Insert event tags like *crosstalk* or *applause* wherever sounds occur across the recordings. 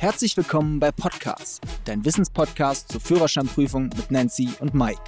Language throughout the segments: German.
Herzlich willkommen bei Podcast, dein Wissenspodcast zur Führerscheinprüfung mit Nancy und Mike.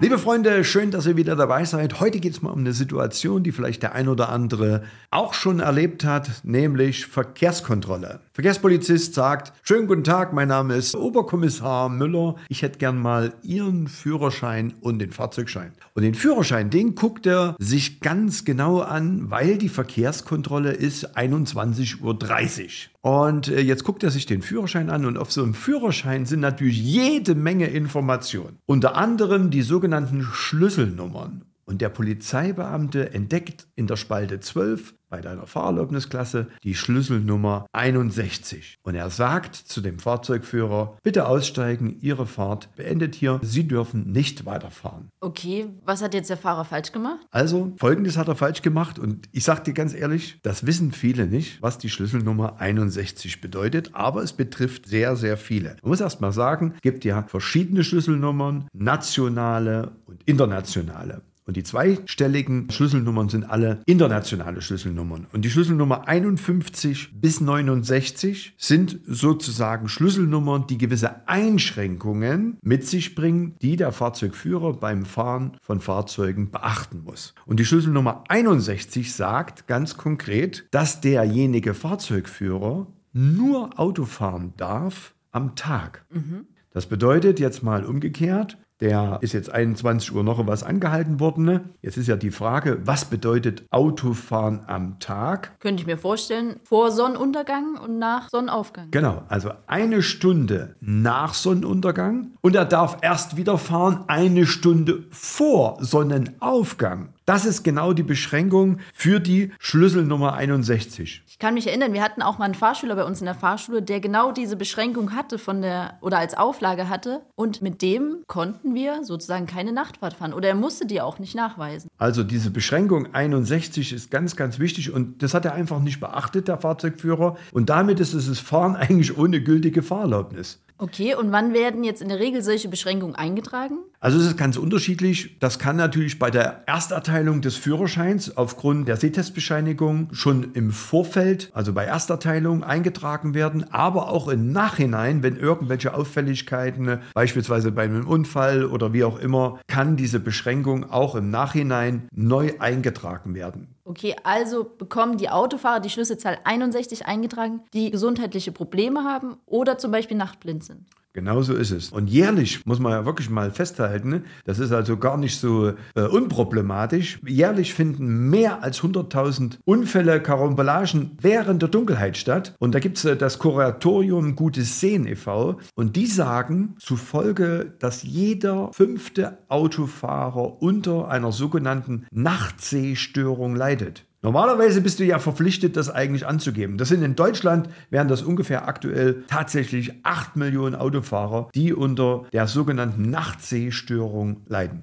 Liebe Freunde, schön, dass ihr wieder dabei seid. Heute geht es mal um eine Situation, die vielleicht der ein oder andere auch schon erlebt hat, nämlich Verkehrskontrolle. Verkehrspolizist sagt, schönen guten Tag, mein Name ist Oberkommissar Müller. Ich hätte gern mal Ihren Führerschein und den Fahrzeugschein. Und den Führerschein, den guckt er sich ganz genau an, weil die Verkehrskontrolle ist 21.30 Uhr. Und äh, jetzt guckt er sich den Führerschein an und auf so einem Führerschein sind natürlich jede Menge Informationen. Unter anderem die sogenannten Schlüsselnummern. Und der Polizeibeamte entdeckt in der Spalte 12 bei deiner Fahrerlaubnisklasse die Schlüsselnummer 61. Und er sagt zu dem Fahrzeugführer, bitte aussteigen, Ihre Fahrt beendet hier, Sie dürfen nicht weiterfahren. Okay, was hat jetzt der Fahrer falsch gemacht? Also, folgendes hat er falsch gemacht und ich sage dir ganz ehrlich, das wissen viele nicht, was die Schlüsselnummer 61 bedeutet, aber es betrifft sehr, sehr viele. Man muss erst mal sagen, es gibt ja verschiedene Schlüsselnummern, nationale und internationale. Und die zweistelligen Schlüsselnummern sind alle internationale Schlüsselnummern. Und die Schlüsselnummer 51 bis 69 sind sozusagen Schlüsselnummern, die gewisse Einschränkungen mit sich bringen, die der Fahrzeugführer beim Fahren von Fahrzeugen beachten muss. Und die Schlüsselnummer 61 sagt ganz konkret, dass derjenige Fahrzeugführer nur Auto fahren darf am Tag. Mhm. Das bedeutet jetzt mal umgekehrt, der ist jetzt 21 Uhr noch was angehalten worden. Ne? Jetzt ist ja die Frage, was bedeutet Autofahren am Tag? Könnte ich mir vorstellen, vor Sonnenuntergang und nach Sonnenaufgang. Genau, also eine Stunde nach Sonnenuntergang und er darf erst wieder fahren eine Stunde vor Sonnenaufgang. Das ist genau die Beschränkung für die Schlüsselnummer 61. Ich kann mich erinnern, wir hatten auch mal einen Fahrschüler bei uns in der Fahrschule, der genau diese Beschränkung hatte von der oder als Auflage hatte und mit dem konnten wir sozusagen keine Nachtfahrt fahren oder er musste die auch nicht nachweisen. Also diese Beschränkung 61 ist ganz ganz wichtig und das hat er einfach nicht beachtet der Fahrzeugführer und damit ist es das Fahren *laughs* eigentlich ohne gültige Fahrerlaubnis. Okay, und wann werden jetzt in der Regel solche Beschränkungen eingetragen? Also es ist ganz unterschiedlich. Das kann natürlich bei der Ersterteilung des Führerscheins aufgrund der Sehtestbescheinigung schon im Vorfeld, also bei Ersterteilung, eingetragen werden, aber auch im Nachhinein, wenn irgendwelche Auffälligkeiten, beispielsweise bei einem Unfall oder wie auch immer, kann diese Beschränkung auch im Nachhinein neu eingetragen werden. Okay, also bekommen die Autofahrer die Schlüsselzahl 61 eingetragen, die gesundheitliche Probleme haben oder zum Beispiel nachtblind sind. Genau so ist es. Und jährlich muss man ja wirklich mal festhalten, das ist also gar nicht so äh, unproblematisch. Jährlich finden mehr als 100.000 Unfälle, Karambolagen während der Dunkelheit statt. Und da gibt es äh, das Kuratorium Gutes Sehen e.V. Und die sagen zufolge, dass jeder fünfte Autofahrer unter einer sogenannten Nachtsehstörung leidet. Normalerweise bist du ja verpflichtet, das eigentlich anzugeben. Das sind in Deutschland, wären das ungefähr aktuell tatsächlich 8 Millionen Autofahrer, die unter der sogenannten Nachtsehstörung leiden.